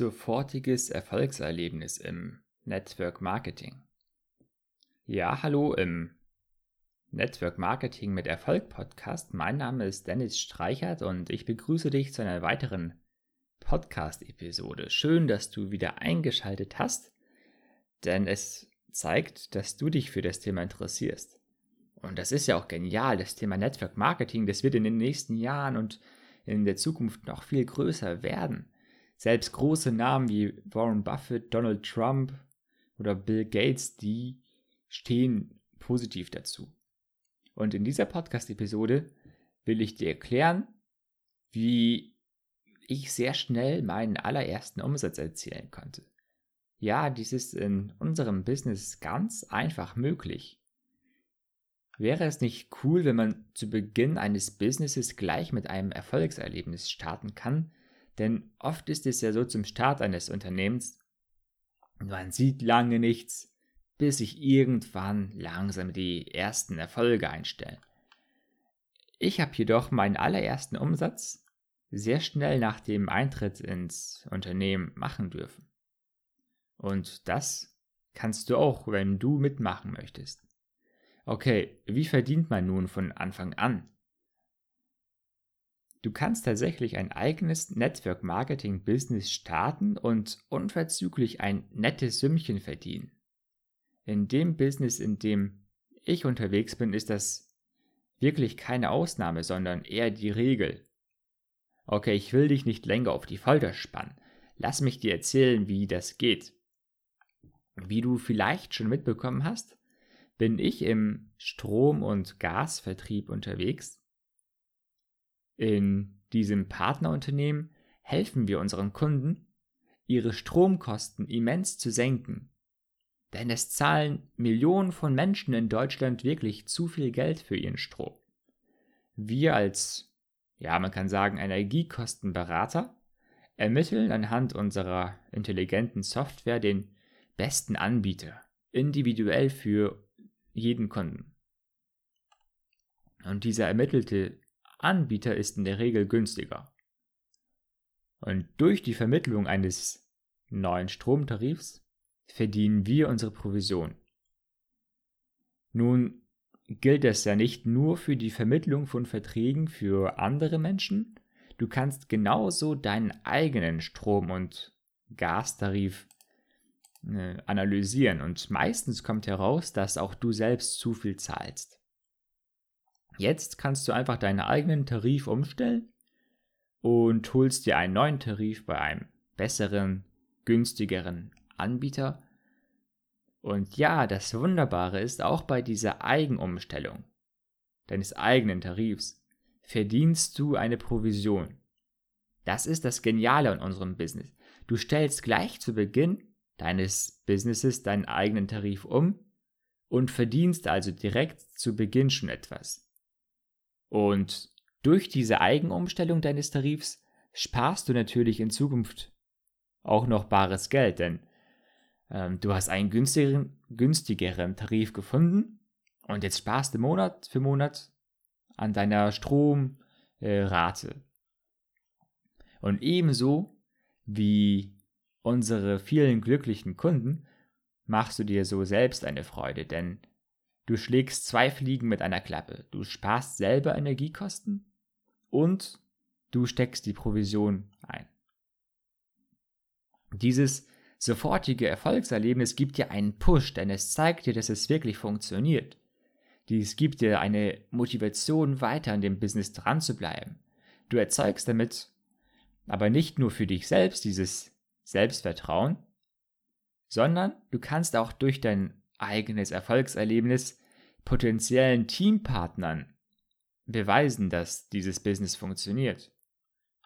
sofortiges Erfolgserlebnis im Network Marketing. Ja, hallo im Network Marketing mit Erfolg Podcast. Mein Name ist Dennis Streichert und ich begrüße dich zu einer weiteren Podcast-Episode. Schön, dass du wieder eingeschaltet hast, denn es zeigt, dass du dich für das Thema interessierst. Und das ist ja auch genial. Das Thema Network Marketing, das wird in den nächsten Jahren und in der Zukunft noch viel größer werden. Selbst große Namen wie Warren Buffett, Donald Trump oder Bill Gates, die stehen positiv dazu. Und in dieser Podcast-Episode will ich dir erklären, wie ich sehr schnell meinen allerersten Umsatz erzielen konnte. Ja, dies ist in unserem Business ganz einfach möglich. Wäre es nicht cool, wenn man zu Beginn eines Businesses gleich mit einem Erfolgserlebnis starten kann, denn oft ist es ja so zum Start eines Unternehmens, man sieht lange nichts, bis sich irgendwann langsam die ersten Erfolge einstellen. Ich habe jedoch meinen allerersten Umsatz sehr schnell nach dem Eintritt ins Unternehmen machen dürfen. Und das kannst du auch, wenn du mitmachen möchtest. Okay, wie verdient man nun von Anfang an? Du kannst tatsächlich ein eigenes Network Marketing Business starten und unverzüglich ein nettes Sümmchen verdienen. In dem Business, in dem ich unterwegs bin, ist das wirklich keine Ausnahme, sondern eher die Regel. Okay, ich will dich nicht länger auf die Folter spannen. Lass mich dir erzählen, wie das geht. Wie du vielleicht schon mitbekommen hast, bin ich im Strom- und Gasvertrieb unterwegs in diesem Partnerunternehmen helfen wir unseren Kunden, ihre Stromkosten immens zu senken. Denn es zahlen Millionen von Menschen in Deutschland wirklich zu viel Geld für ihren Strom. Wir als, ja, man kann sagen, Energiekostenberater ermitteln anhand unserer intelligenten Software den besten Anbieter, individuell für jeden Kunden. Und dieser ermittelte Anbieter ist in der Regel günstiger. Und durch die Vermittlung eines neuen Stromtarifs verdienen wir unsere Provision. Nun gilt das ja nicht nur für die Vermittlung von Verträgen für andere Menschen, du kannst genauso deinen eigenen Strom- und Gastarif äh, analysieren und meistens kommt heraus, dass auch du selbst zu viel zahlst. Jetzt kannst du einfach deinen eigenen Tarif umstellen und holst dir einen neuen Tarif bei einem besseren, günstigeren Anbieter. Und ja, das Wunderbare ist auch bei dieser Eigenumstellung deines eigenen Tarifs verdienst du eine Provision. Das ist das Geniale in unserem Business. Du stellst gleich zu Beginn deines Businesses deinen eigenen Tarif um und verdienst also direkt zu Beginn schon etwas. Und durch diese Eigenumstellung deines Tarifs sparst du natürlich in Zukunft auch noch bares Geld, denn ähm, du hast einen günstigeren, günstigeren Tarif gefunden und jetzt sparst du Monat für Monat an deiner Stromrate. Äh, und ebenso wie unsere vielen glücklichen Kunden machst du dir so selbst eine Freude, denn Du schlägst zwei Fliegen mit einer Klappe. Du sparst selber Energiekosten und du steckst die Provision ein. Dieses sofortige Erfolgserlebnis gibt dir einen Push, denn es zeigt dir, dass es wirklich funktioniert. Dies gibt dir eine Motivation, weiter an dem Business dran zu bleiben. Du erzeugst damit aber nicht nur für dich selbst dieses Selbstvertrauen, sondern du kannst auch durch dein eigenes Erfolgserlebnis potenziellen Teampartnern beweisen, dass dieses Business funktioniert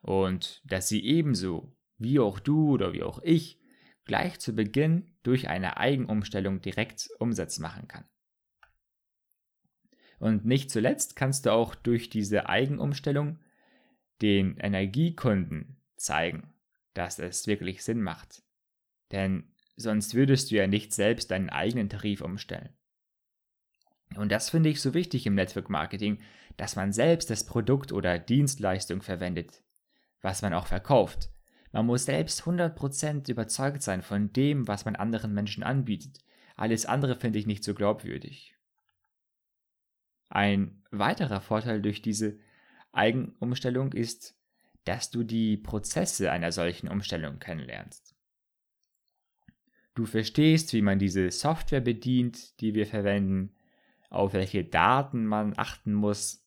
und dass sie ebenso wie auch du oder wie auch ich gleich zu Beginn durch eine Eigenumstellung direkt Umsatz machen kann. Und nicht zuletzt kannst du auch durch diese Eigenumstellung den Energiekunden zeigen, dass es wirklich Sinn macht. Denn sonst würdest du ja nicht selbst deinen eigenen Tarif umstellen. Und das finde ich so wichtig im Network Marketing, dass man selbst das Produkt oder Dienstleistung verwendet, was man auch verkauft. Man muss selbst 100% überzeugt sein von dem, was man anderen Menschen anbietet. Alles andere finde ich nicht so glaubwürdig. Ein weiterer Vorteil durch diese Eigenumstellung ist, dass du die Prozesse einer solchen Umstellung kennenlernst. Du verstehst, wie man diese Software bedient, die wir verwenden, auf welche Daten man achten muss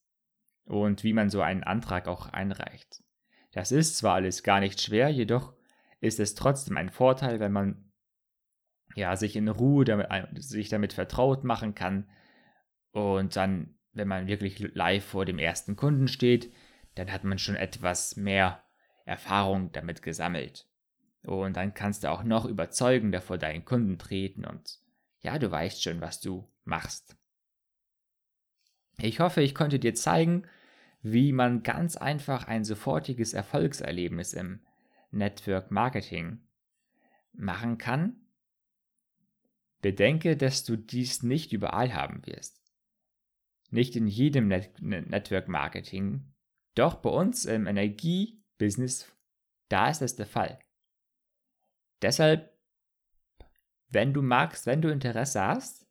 und wie man so einen Antrag auch einreicht. Das ist zwar alles gar nicht schwer, jedoch ist es trotzdem ein Vorteil, wenn man ja, sich in Ruhe damit, sich damit vertraut machen kann und dann, wenn man wirklich live vor dem ersten Kunden steht, dann hat man schon etwas mehr Erfahrung damit gesammelt. Und dann kannst du auch noch überzeugender vor deinen Kunden treten und ja, du weißt schon, was du machst. Ich hoffe, ich konnte dir zeigen, wie man ganz einfach ein sofortiges Erfolgserlebnis im Network Marketing machen kann. Bedenke, dass du dies nicht überall haben wirst. Nicht in jedem Net Network Marketing. Doch bei uns im Energiebusiness, da ist das der Fall. Deshalb, wenn du magst, wenn du Interesse hast,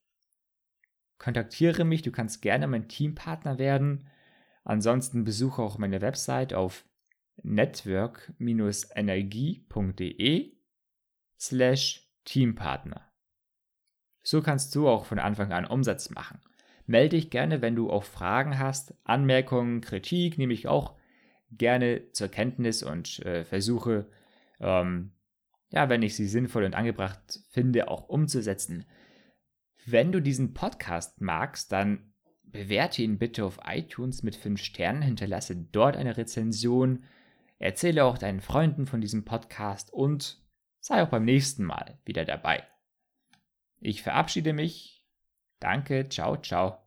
kontaktiere mich, du kannst gerne mein Teampartner werden. Ansonsten besuche auch meine Website auf network-energie.de slash Teampartner. So kannst du auch von Anfang an Umsatz machen. Melde dich gerne, wenn du auch Fragen hast, Anmerkungen, Kritik, nehme ich auch gerne zur Kenntnis und äh, versuche, ähm, ja, wenn ich sie sinnvoll und angebracht finde, auch umzusetzen. Wenn du diesen Podcast magst, dann bewerte ihn bitte auf iTunes mit 5 Sternen, hinterlasse dort eine Rezension, erzähle auch deinen Freunden von diesem Podcast und sei auch beim nächsten Mal wieder dabei. Ich verabschiede mich. Danke, ciao, ciao.